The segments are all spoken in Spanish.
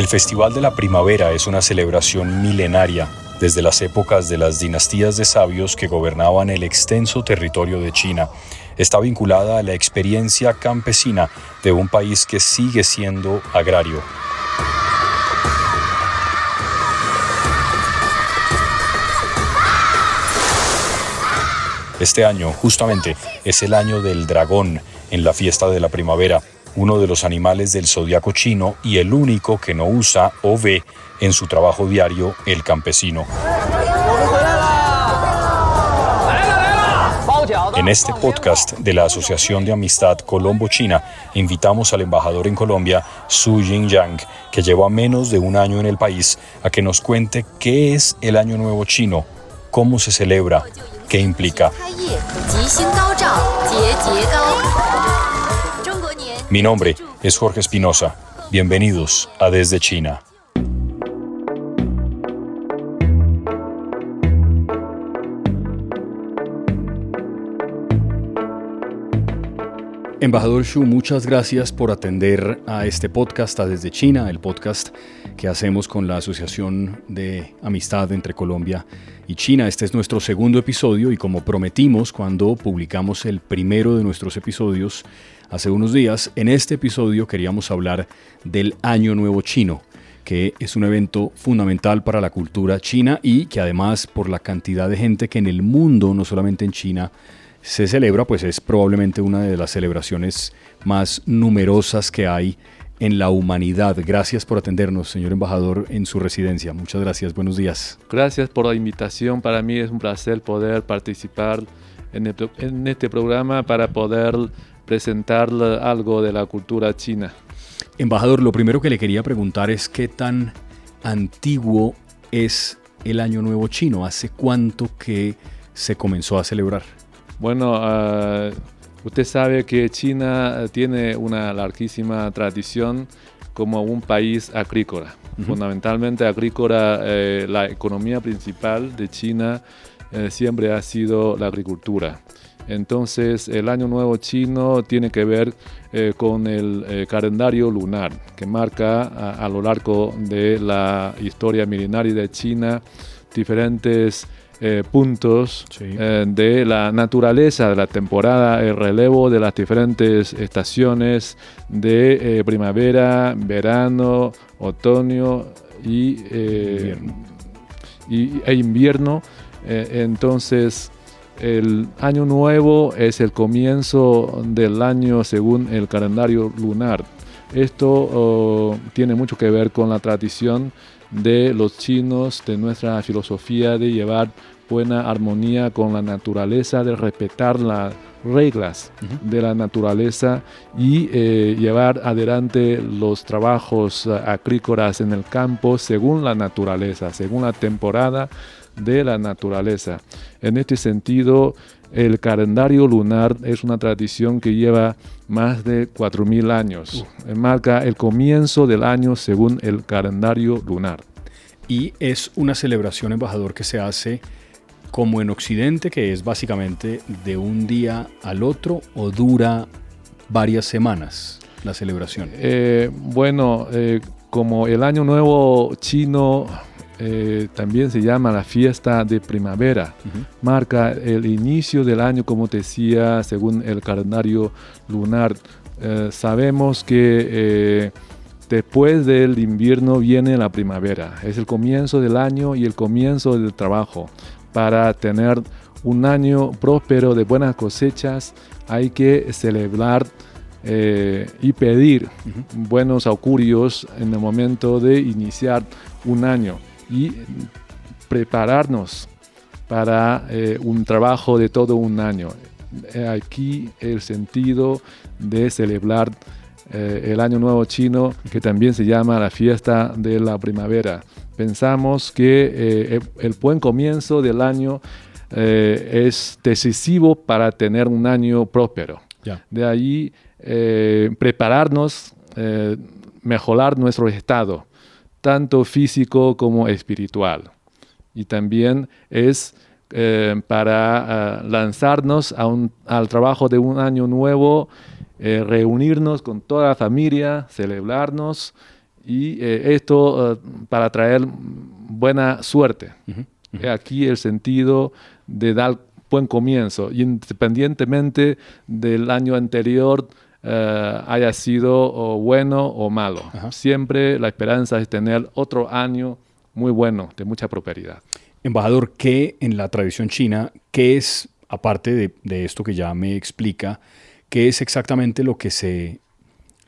El Festival de la Primavera es una celebración milenaria desde las épocas de las dinastías de sabios que gobernaban el extenso territorio de China. Está vinculada a la experiencia campesina de un país que sigue siendo agrario. Este año, justamente, es el año del dragón en la fiesta de la primavera, uno de los animales del zodiaco chino y el único que no usa o ve en su trabajo diario el campesino. En este podcast de la Asociación de Amistad Colombo-China, invitamos al embajador en Colombia, Su Jingyang, que lleva menos de un año en el país, a que nos cuente qué es el Año Nuevo Chino, cómo se celebra, qué implica. Mi nombre es Jorge Espinosa. Bienvenidos a Desde China. Embajador Xu, muchas gracias por atender a este podcast Desde China, el podcast que hacemos con la Asociación de Amistad entre Colombia y China. Este es nuestro segundo episodio y como prometimos cuando publicamos el primero de nuestros episodios hace unos días, en este episodio queríamos hablar del Año Nuevo Chino que es un evento fundamental para la cultura china y que además por la cantidad de gente que en el mundo, no solamente en China, se celebra, pues es probablemente una de las celebraciones más numerosas que hay en la humanidad. Gracias por atendernos, señor embajador, en su residencia. Muchas gracias, buenos días. Gracias por la invitación. Para mí es un placer poder participar en, este programa para poder presentar algo de la cultura china. Embajador, lo primero que le quería preguntar es qué tan antiguo es el Año Nuevo Chino. ¿Hace cuánto que se comenzó a celebrar? Bueno, uh, usted sabe que China tiene una larguísima tradición como un país agrícola. Fundamentalmente agrícola, eh, la economía principal de China eh, siempre ha sido la agricultura. Entonces el año nuevo chino tiene que ver eh, con el calendario lunar que marca a, a, lo largo de la historia milenaria de China diferentes eh, puntos eh, de la naturaleza de la temporada, el relevo de las diferentes estaciones de eh, primavera, verano, otoño y, invierno. y e invierno. entonces, el año nuevo es el comienzo del año según el calendario lunar. Esto oh, tiene mucho que ver con la tradición de los chinos, de nuestra filosofía de llevar buena armonía con la naturaleza, de respetar las reglas de la naturaleza y eh, llevar adelante los trabajos eh, agrícolas en el campo según la naturaleza, según la temporada de la naturaleza. En este sentido, el calendario lunar es una tradición que lleva más de 4.000 años. Marca el comienzo del año según el calendario lunar. Y es una celebración, embajador, que se hace como en Occidente, que es básicamente de un día al otro o dura varias semanas la celebración. Eh, bueno, eh, como el Año Nuevo chino eh, también se llama la fiesta de primavera. Marca el inicio del año, como te decía, según el calendario lunar. Eh, sabemos que eh, después del invierno viene la primavera. Es el comienzo del año y el comienzo del trabajo. Para tener un año próspero de buenas cosechas hay que celebrar y pedir buenos augurios en el momento de iniciar un año y prepararnos para eh, un trabajo de todo un año. Aquí el sentido de celebrar eh, el Año Nuevo Chino, que también se llama la fiesta de la primavera. Pensamos que eh, el buen comienzo del año es decisivo para tener un año próspero. De ahí prepararnos, mejorar nuestro estado tanto físico como espiritual. Y también es eh, para eh, lanzarnos al trabajo de un año nuevo, eh, reunirnos con toda la familia, celebrarnos y esto para traer buena suerte. Aquí el sentido de dar buen comienzo, independientemente del año anterior eh, haya sido bueno o malo. Siempre la esperanza es tener otro año muy bueno, de mucha prosperidad. Embajador, ¿qué en la tradición china, qué es, aparte de, de, esto que ya me explica, qué es exactamente lo que se,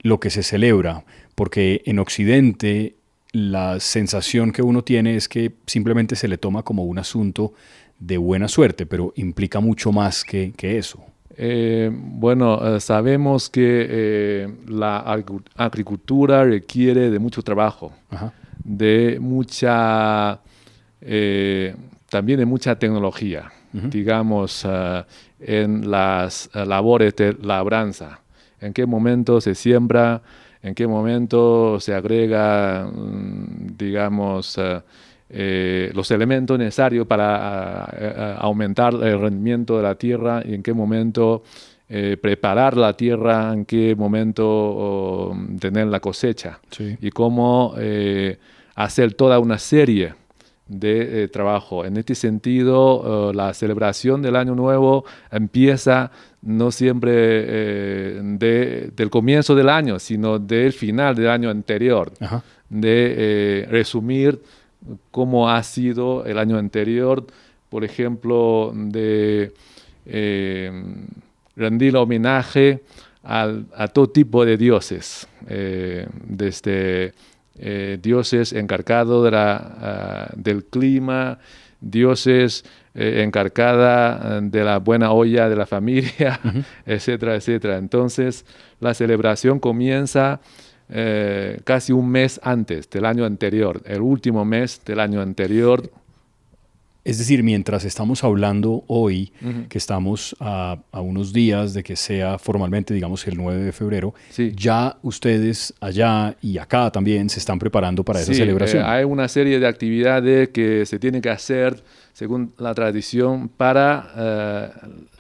lo que se celebra? Porque en Occidente la sensación que uno tiene es que simplemente se le toma como un asunto de buena suerte, pero implica mucho más que, eso. Eh, bueno, eh, sabemos que eh, la agricultura requiere de mucho trabajo, de mucha, también de mucha tecnología, digamos, en las labores de labranza. En qué momento se siembra, en qué momento se agrega, mm, digamos, eh, los elementos necesarios para aumentar el rendimiento de la tierra y en qué momento eh, preparar la tierra, en qué momento tener la cosecha. Y cómo eh, hacer toda una serie de trabajo. En este sentido, la celebración del Año Nuevo empieza no siempre del comienzo del año, sino del final del año anterior, de resumir cómo ha sido el año anterior, por ejemplo, de eh, rendir homenaje a todo tipo de dioses, eh, desde eh, dioses encargados de ah, del clima, dioses encargados de la buena olla de la familia, etcétera, etcétera. Entonces, la celebración comienza eh, casi un mes antes del año anterior, el último mes del año anterior. Es decir, mientras estamos hablando hoy, que estamos a, unos días de que sea formalmente, digamos, el 9 de febrero, ya ustedes allá y acá también se están preparando para esa celebración. Eh, hay una serie de actividades que se tienen que hacer, según la tradición, para eh,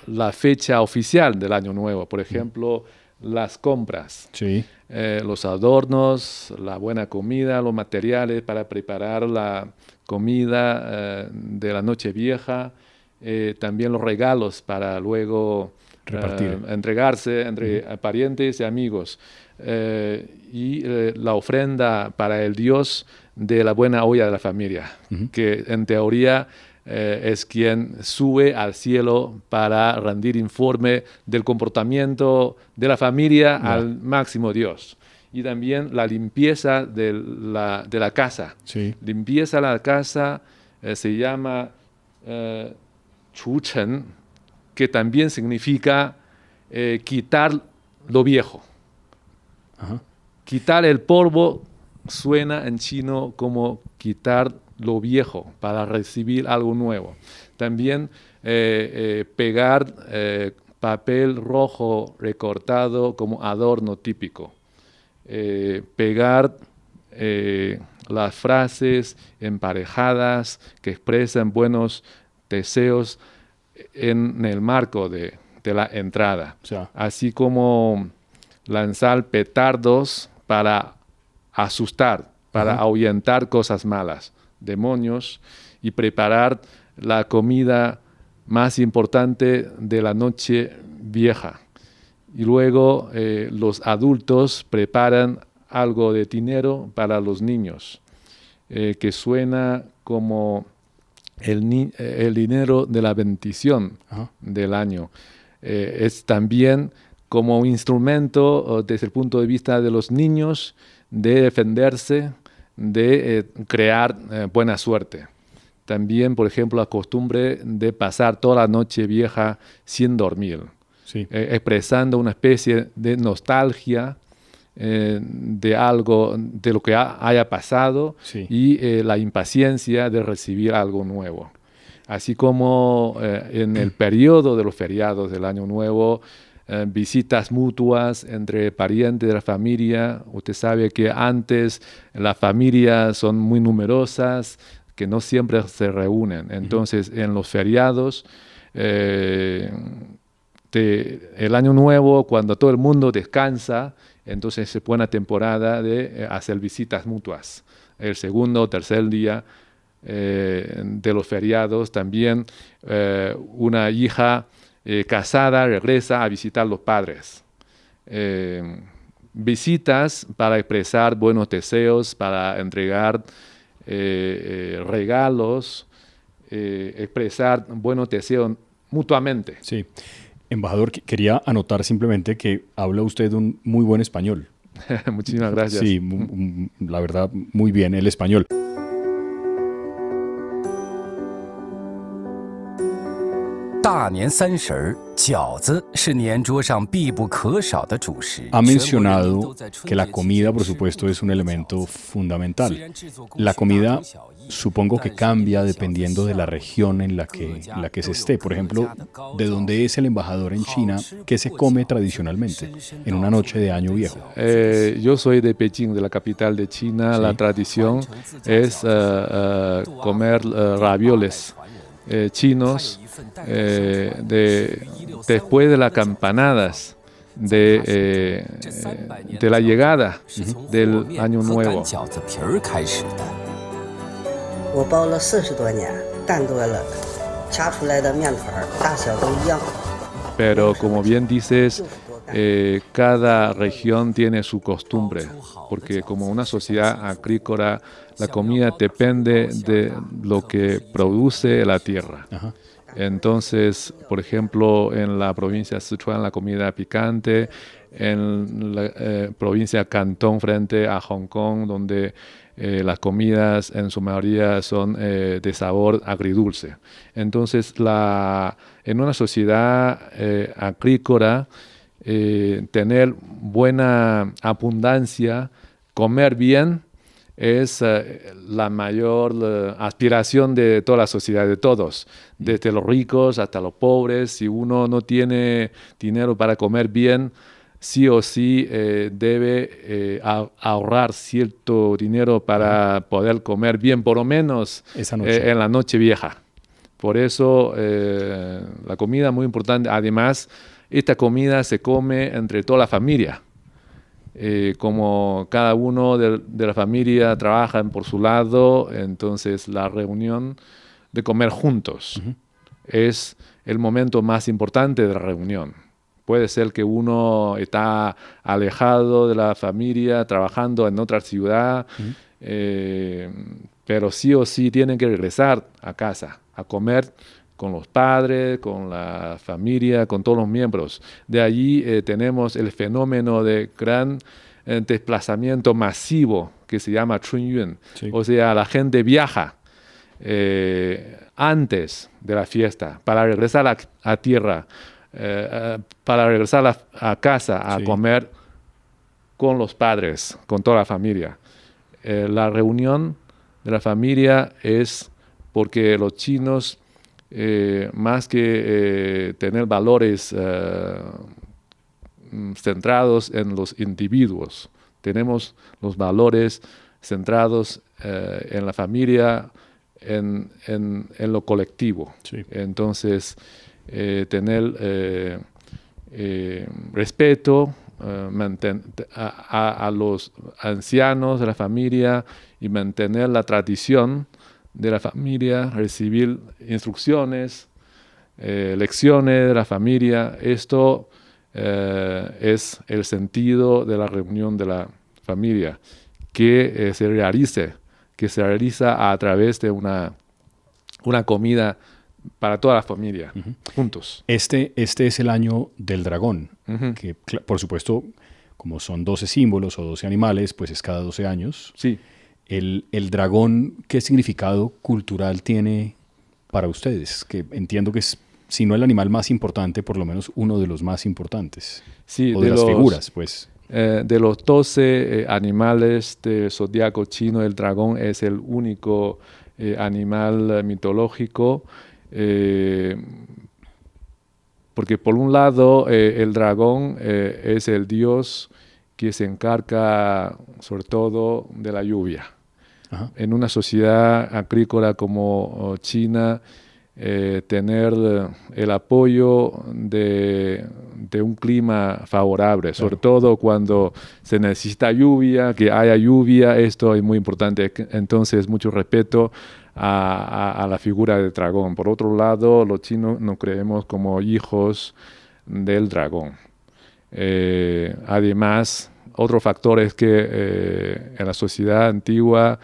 la fecha oficial del Año Nuevo. Por ejemplo, las compras. Sí. Eh, los adornos, la buena comida, los materiales para preparar la comida eh, de la noche vieja, eh, también los regalos para luego entregarse entre parientes y amigos, y la ofrenda para el Dios de la buena olla de la familia, que en teoría es quien sube al cielo para rendir informe del comportamiento de la familia al máximo Dios. Y también la limpieza de la, de la casa. Sí. Limpieza de la casa eh, se llama eh, chuchen, que también significa eh, quitar lo viejo. Quitar el polvo suena en chino como quitar lo viejo para recibir algo nuevo. También pegar papel rojo recortado como adorno típico. Eh, pegar eh, las frases emparejadas que expresan buenos deseos en el marco de, la entrada. Así como lanzar petardos para asustar, para ahuyentar cosas malas, demonios, y preparar la comida más importante de la noche vieja. Y luego eh, los adultos preparan algo de dinero para los niños, eh, que suena como el, el, dinero de la bendición del año. Eh, es también como un instrumento desde el punto de vista de los niños de defenderse, de crear buena suerte. También, por ejemplo, la costumbre de pasar toda la noche vieja sin dormir, eh, expresando una especie de nostalgia eh, de algo, de lo que haya pasado y eh, la impaciencia de recibir algo nuevo. Así como en el periodo de los feriados del Año Nuevo, visitas mutuas entre parientes de la familia. Usted sabe que antes las familias son muy numerosas, que no siempre se reúnen. Entonces, en los feriados, eh, el año nuevo, cuando todo el mundo descansa, entonces se pone una temporada de hacer visitas mutuas. El segundo o tercer día de los feriados también una hija casada regresa a visitar a los padres visitas para expresar buenos deseos, para entregar eh, eh, regalos, eh, expresar buenos deseos mutuamente. Sí. Embajador, quería anotar simplemente que habla usted un muy buen español. Muchísimas gracias. Sí, la verdad, muy bien el español. Ha mencionado que la comida, por supuesto, es un elemento fundamental. La comida supongo que cambia dependiendo de la región en la que, la que se esté. Por ejemplo, de dónde es el embajador en China, ¿qué se come tradicionalmente en una noche de año viejo? Eh, yo soy de Pekín, de la capital de China. La tradición es comer ravioles chinos eh, de, después de las campanadas de, eh, de la llegada del año nuevo. Pero como bien dices, eh, cada región tiene su costumbre, porque como una sociedad agrícola, la comida depende de lo que produce la tierra. Entonces, por ejemplo, en la provincia de Sichuan la comida picante, en la eh, provincia Cantón frente a Hong Kong, donde eh, las comidas en su mayoría son eh, de sabor agridulce. Entonces, la, en una sociedad agrícola, tener buena abundancia, comer bien, es eh, la mayor eh, aspiración de toda la sociedad, de todos, desde los ricos hasta los pobres. Si uno no tiene dinero para comer bien, sí o sí eh, debe ahorrar cierto dinero para poder comer bien, por lo menos en la noche vieja. Por eso la comida es muy importante. Además, esta comida se come entre toda la familia. Eh, como cada uno de, la familia trabaja por su lado, entonces la reunión de comer juntos es el momento más importante de la reunión. Puede ser que uno está alejado de la familia, trabajando en otra ciudad, eh, pero sí o sí tienen que regresar a casa a comer con los padres, con la familia, con todos los miembros. De allí eh, tenemos el fenómeno de gran eh, desplazamiento masivo que se llama Chunyun. O sea, la gente viaja eh, antes de la fiesta para regresar a, tierra, para regresar a, casa a comer con los padres, con toda la familia. la reunión de la familia es porque los chinos eh, más que eh, tener valores eh, mm, centrados en los individuos, tenemos los valores centrados en la familia, en, lo colectivo. Entonces, tener respeto a, a, los ancianos de la familia y mantener la tradición de la familia, recibir instrucciones, eh, lecciones de la familia. Esto eh, es el sentido de la reunión de la familia, que eh, se realice, que se realiza a través de una, una comida para toda la familia, juntos. Este, este es el año del dragón, que por supuesto, como son 12 símbolos o 12 animales, pues es cada 12 años. Sí. El, dragón, ¿qué significado cultural tiene para ustedes? Que entiendo que es, si no el animal más importante, por lo menos uno de los más importantes. Sí, o de, las figuras, pues. Eh, de los 12 eh, animales del zodiaco chino, el dragón es el único eh, animal mitológico. porque por un lado, el dragón es el dios que se encarga sobre todo de la lluvia. En una sociedad agrícola como China, tener el apoyo de, un clima favorable, sobre todo cuando se necesita lluvia, que haya lluvia, esto es muy importante. Entonces, mucho respeto a, la figura del dragón. Por otro lado, los chinos nos creemos como hijos del dragón. Eh, además, otro factor es que eh, en la sociedad antigua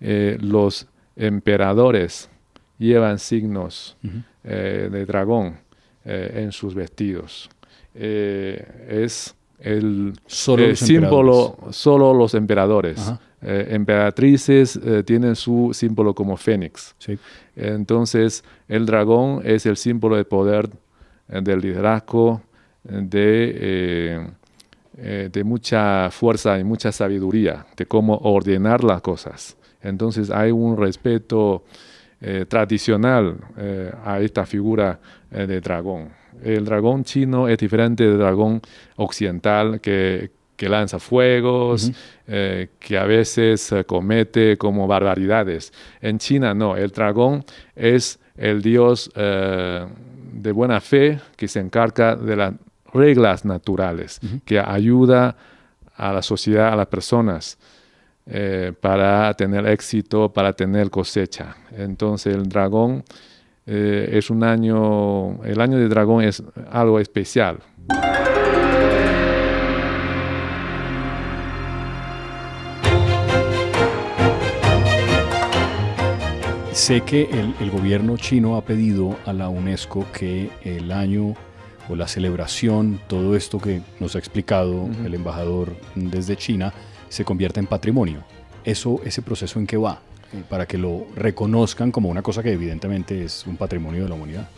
eh, los emperadores llevan signos de dragón en sus vestidos. es el, símbolo, solo los emperadores. Eh, emperatrices eh, tienen su símbolo como fénix. Entonces, el dragón es el símbolo de poder, eh, del liderazgo, de, de mucha fuerza y mucha sabiduría, de cómo ordenar las cosas. Entonces, hay un respeto tradicional a esta figura de dragón. El dragón chino es diferente del dragón occidental que, que lanza fuegos, eh, que a veces eh, comete como barbaridades. En China no, el dragón es el dios eh, de buena fe que se encarga de las reglas naturales, que ayuda a la sociedad, a las personas. para tener éxito, para tener cosecha. Entonces el dragón es un año, el año de dragón es algo especial. Sé que el, gobierno chino ha pedido a la UNESCO que el año o la celebración, todo esto que nos ha explicado el embajador desde China, se convierta en patrimonio. Eso, ese proceso en qué va, eh, para que lo reconozcan como una cosa que evidentemente es un patrimonio de la humanidad.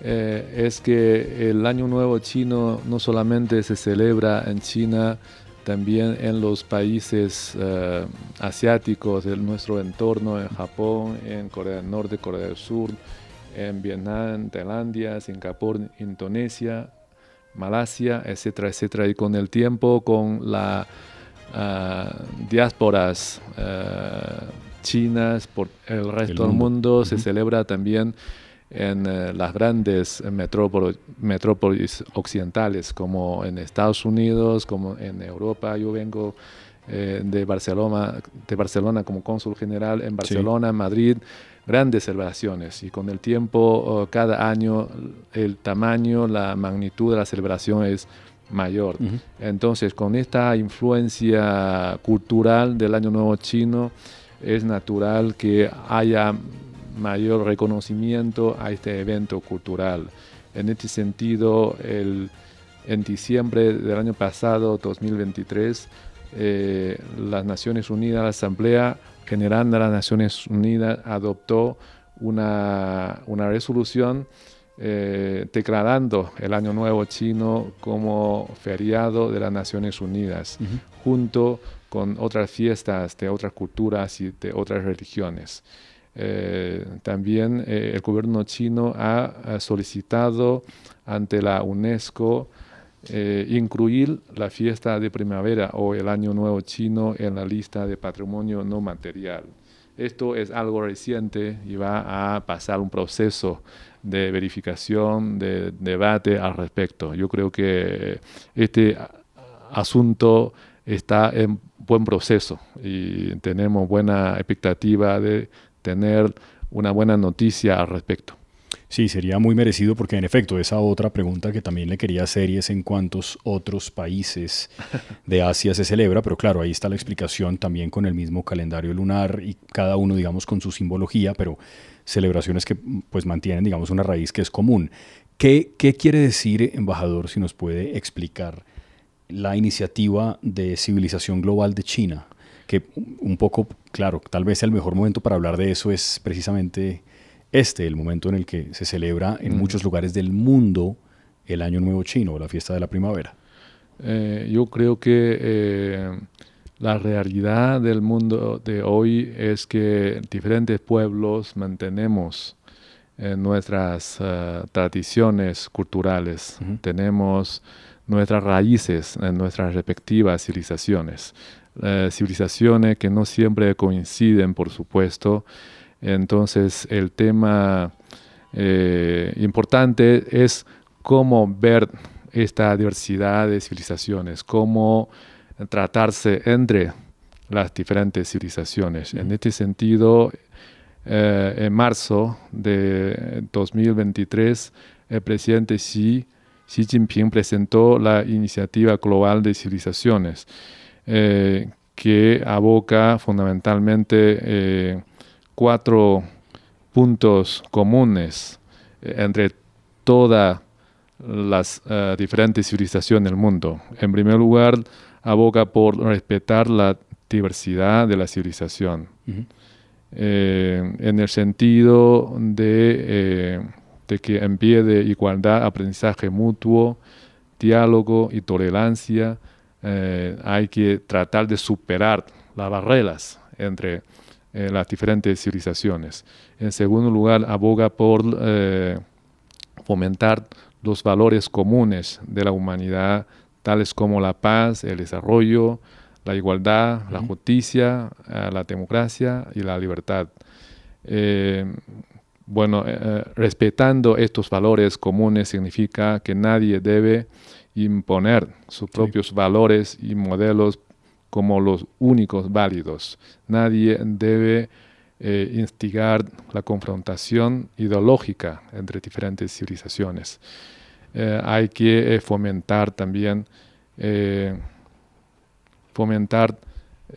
Eh, es que el Año Nuevo chino no solamente se celebra en China, también en los países uh, asiáticos de nuestro entorno, en Japón, en Corea del Norte, Corea del Sur, en Vietnam, Tailandia, Singapur, Indonesia, Malasia, etcétera, etcétera. Y con el tiempo, con las uh, diásporas uh, chinas por el resto del mundo, se celebra también en eh, las grandes metrópolis, occidentales, como en Estados Unidos, como en Europa. Yo vengo eh, de, Barcelona, de Barcelona como cónsul general en Barcelona, Madrid, grandes celebraciones. Y con el tiempo, oh, cada año, el tamaño, la magnitud de la celebración es mayor. Entonces, con esta influencia cultural del Año Nuevo Chino, es natural que haya mayor reconocimiento a este evento cultural. En este sentido, el, en diciembre del año pasado, 2023, eh, las Naciones Unidas, la Asamblea General de las Naciones Unidas adoptó una, una resolución eh, declarando el Año Nuevo Chino como feriado de las Naciones Unidas, junto con otras fiestas de otras culturas y de otras religiones. Eh, también eh, el gobierno chino ha, solicitado ante la UNESCO eh, incluir la fiesta de primavera o el año nuevo chino en la lista de patrimonio no material. Esto es algo reciente y va a pasar un proceso de verificación, de debate al respecto. Yo creo que este asunto está en buen proceso y tenemos buena expectativa de tener una buena noticia al respecto. Sí, sería muy merecido porque en efecto esa otra pregunta que también le quería hacer y es en cuántos otros países de Asia se celebra, pero claro, ahí está la explicación también con el mismo calendario lunar y cada uno digamos con su simbología, pero celebraciones que pues mantienen digamos una raíz que es común. ¿Qué, qué quiere decir, embajador, si nos puede explicar la iniciativa de civilización global de China? que un poco, claro, tal vez el mejor momento para hablar de eso es precisamente este, el momento en el que se celebra en muchos lugares del mundo el Año Nuevo Chino, la fiesta de la primavera. Eh, yo creo que eh, la realidad del mundo de hoy es que diferentes pueblos mantenemos eh, nuestras tradiciones culturales, tenemos nuestras raíces en nuestras respectivas civilizaciones. Civilizaciones que no siempre coinciden, por supuesto. Entonces el tema importante es cómo ver esta diversidad de civilizaciones, cómo tratarse entre las diferentes civilizaciones. En este sentido, eh, en marzo de 2023, el presidente Xi, Xi Jinping presentó la Iniciativa Global de Civilizaciones, eh, que aboca fundamentalmente eh, cuatro puntos comunes entre todas las diferentes civilizaciones del mundo. En primer lugar, aboga por respetar la diversidad de la civilización, eh, en el sentido de, eh, de, que en pie de igualdad, aprendizaje mutuo, diálogo y tolerancia, eh, hay que tratar de superar las barreras entre las diferentes civilizaciones. En segundo lugar, aboga por fomentar los valores comunes de la humanidad tales como la paz, el desarrollo, la igualdad, la justicia, eh, la democracia y la libertad. Eh, bueno, eh, respetando estos valores comunes significa que nadie debe imponer sus propios valores y modelos como los únicos válidos. Nadie debe instigar la confrontación ideológica entre diferentes civilizaciones. Eh, hay que eh, fomentar también, eh, fomentar,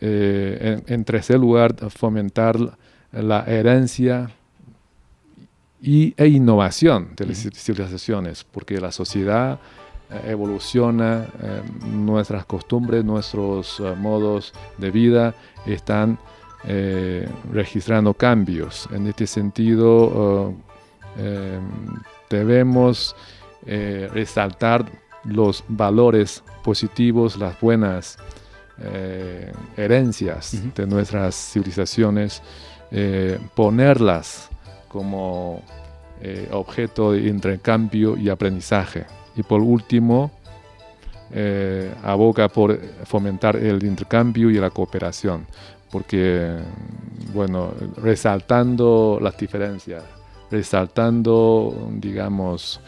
en, tercer lugar, fomentar la herencia y, e innovación de las civilizaciones, porque la sociedad evoluciona, nuestras costumbres, nuestros modos de vida están registrando cambios. En este sentido, debemos eh, resaltar los valores positivos, las buenas eh, herencias de nuestras civilizaciones, eh, ponerlas como objeto de intercambio y aprendizaje. Y por último, aboga por fomentar el intercambio y la cooperación, porque, bueno, resaltando las diferencias, resaltando, digamos,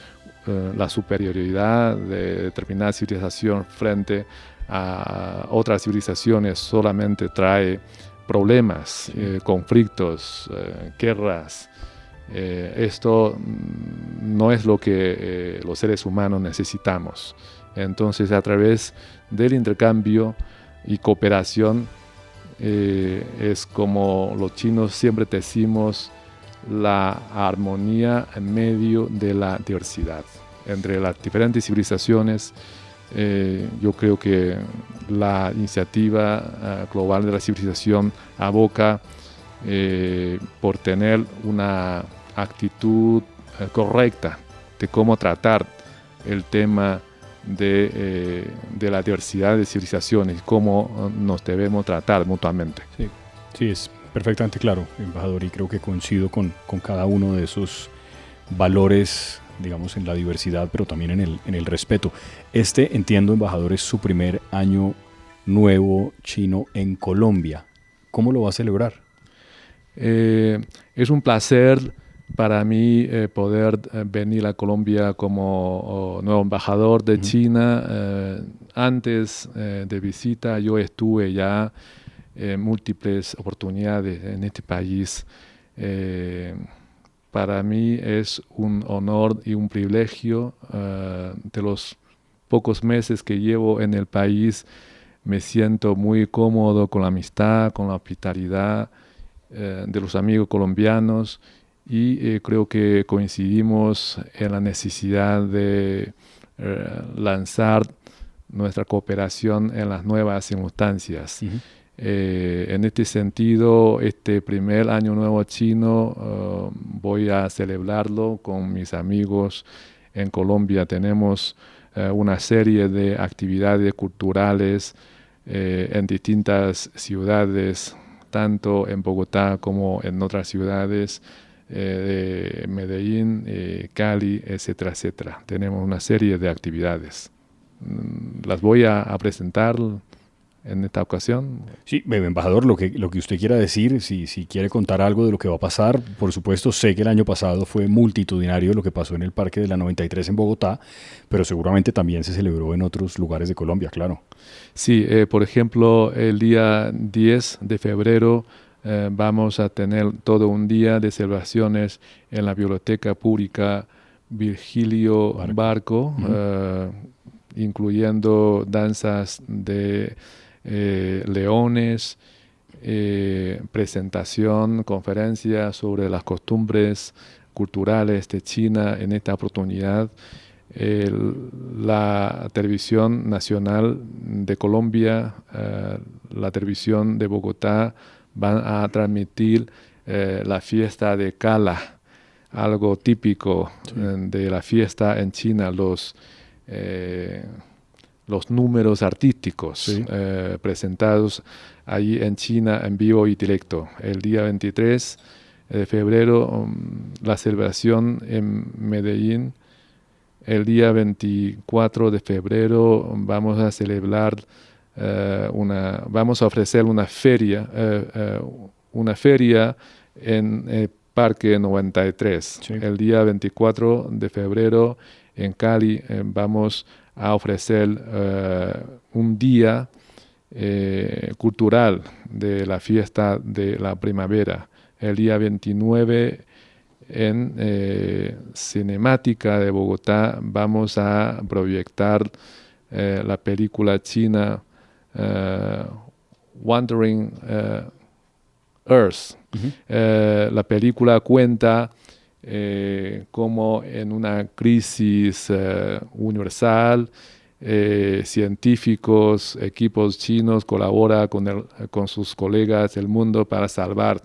eh, la superioridad de determinada civilización frente a otras civilizaciones solamente trae problemas, eh, conflictos, eh, esto no es lo que los seres humanos necesitamos. Entonces, a través del intercambio y cooperación, es como los chinos siempre decimos, la armonía en medio de la diversidad. Entre las diferentes civilizaciones, eh, yo creo que la iniciativa eh, global de la civilización aboca eh, por tener una actitud correcta de cómo tratar el tema de, la diversidad de civilizaciones, cómo nos debemos tratar mutuamente. Sí, sí es perfectamente claro, embajador, y creo que coincido con, con cada uno de esos valores, digamos, en la diversidad, pero también en el, en el respeto. Este, entiendo, embajador, es su primer año nuevo chino en Colombia. ¿Cómo lo va a celebrar? Eh, es un placer para mí eh, poder eh, venir a Colombia como oh, nuevo embajador de China. antes de visita yo estuve ya eh, múltiples oportunidades en este país. Eh, para mí es un honor y un privilegio eh, de los pocos meses que llevo en el país. Me siento muy cómodo con la amistad, con la hospitalidad de los amigos colombianos y creo que coincidimos en la necesidad de lanzar nuestra cooperación en las nuevas circunstancias. Eh, en este sentido, este primer año nuevo chino uh, voy a celebrarlo con mis amigos en Colombia. Tenemos uh, una serie de actividades culturales eh, en distintas ciudades, tanto en Bogotá como en otras ciudades eh, de Medellín, Cali, etcétera, etcétera. Tenemos una serie de actividades. Mm, las voy a, a presentar en esta ocasión. Sí, embajador, lo que, lo que usted quiera decir, si, si quiere contar algo de lo que va a pasar, por supuesto, sé que el año pasado fue multitudinario lo que pasó en el Parque de la 93 en Bogotá, pero seguramente también se celebró en otros lugares de Colombia, claro. Sí, eh, por ejemplo, el día 10 de febrero eh, vamos a tener todo un día de celebraciones en la Biblioteca Pública Virgilio Barco, eh, incluyendo danzas de eh, leones, presentación, conferencia sobre las costumbres culturales de China en esta oportunidad. la televisión nacional de Colombia, eh, la televisión de Bogotá van a transmitir la fiesta de Kala, algo típico de la fiesta en China, los los números artísticos eh, presentados allí en China en vivo y directo. El día 23 de febrero, um, la celebración en Medellín. El día 24 de febrero vamos a celebrar eh, una, vamos a ofrecer una feria, eh, una feria en el Parque 93. El día 24 de febrero en Cali vamos a ofrecer eh, un día eh, cultural de la fiesta de la primavera. El día 29 en eh, Cinemática de Bogotá vamos a proyectar la película china Wandering Earth. la película cuenta como en una crisis universal, eh, científicos, equipos chinos colaboran con, con sus colegas del mundo para salvar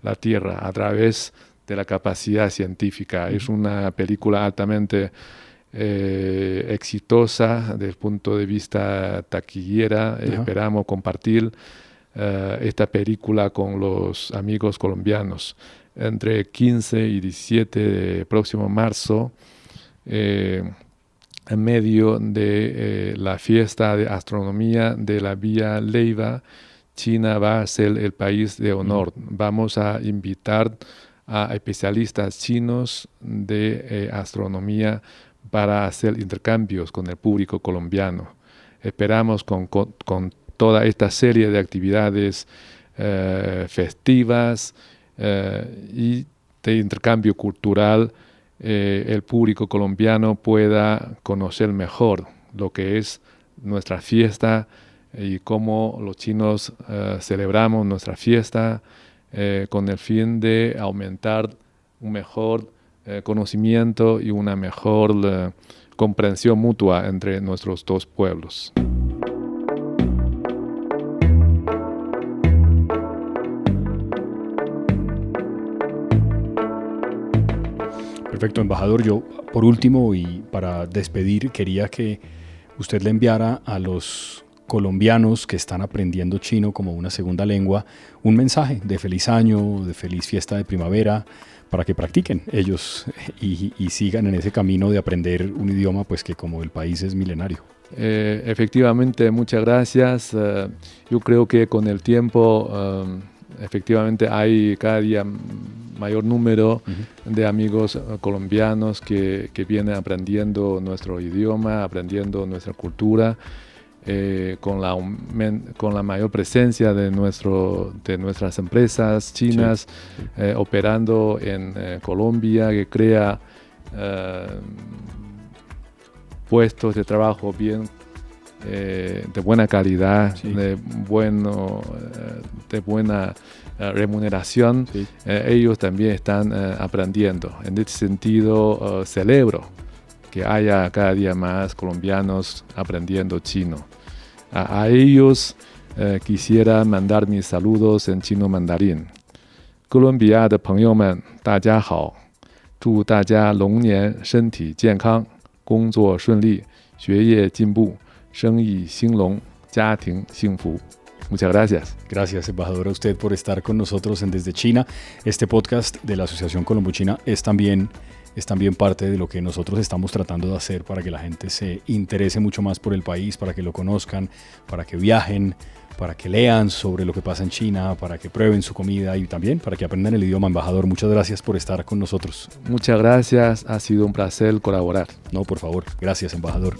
la Tierra a través de la capacidad científica. Es una película altamente exitosa desde el punto de vista taquillera. Esperamos compartir esta película con los amigos colombianos entre 15 y 17 de próximo marzo, eh, en medio de eh, la fiesta de astronomía de la Vía Leiva, China va a ser el país de honor. Vamos a invitar a especialistas chinos de eh, astronomía para hacer intercambios con el público colombiano. Esperamos con, toda esta serie de actividades festivas, eh, y de intercambio cultural eh, el público colombiano pueda conocer mejor lo que es nuestra fiesta y cómo los chinos eh, celebramos nuestra fiesta con el fin de aumentar un mejor conocimiento y una mejor comprensión mutua entre nuestros dos pueblos. Perfecto, embajador. Yo, por último, y para despedir, quería que usted le enviara a los colombianos que están aprendiendo chino como una segunda lengua un mensaje de feliz año, de feliz fiesta de primavera, para que practiquen ellos y, sigan en ese camino de aprender un idioma pues que como el país es milenario. Eh, efectivamente, muchas gracias. Eh, yo creo que con el tiempo, eh, efectivamente hay cada día mayor número de amigos eh, colombianos que, que, vienen aprendiendo nuestro idioma, aprendiendo nuestra cultura, eh, con, la, con la mayor presencia de, nuestro, de nuestras empresas chinas eh, operando en Colombia, que crea puestos de trabajo bien de buena calidad, de, bueno, de buena eh, remuneración, eh, ellos también están eh, aprendiendo. En este sentido, celebro que haya cada día más colombianos aprendiendo chino. A, ellos quisiera mandar mis saludos en chino mandarín. Colombia 的朋友们，大家好！祝大家龙年身体健康，工作顺利，学业进步，生意兴隆，家庭幸福。Muchas gracias. Gracias, embajador, a usted por estar con nosotros en Desde China. Este podcast de la Asociación Colombo-China es también es también parte de lo que nosotros estamos tratando de hacer para que la gente se interese mucho más por el país, para que lo conozcan, para que viajen, para que lean sobre lo que pasa en China, para que prueben su comida y también para que aprendan el idioma embajador. Muchas gracias por estar con nosotros. Muchas gracias, ha sido un placer colaborar. No, por favor, gracias embajador.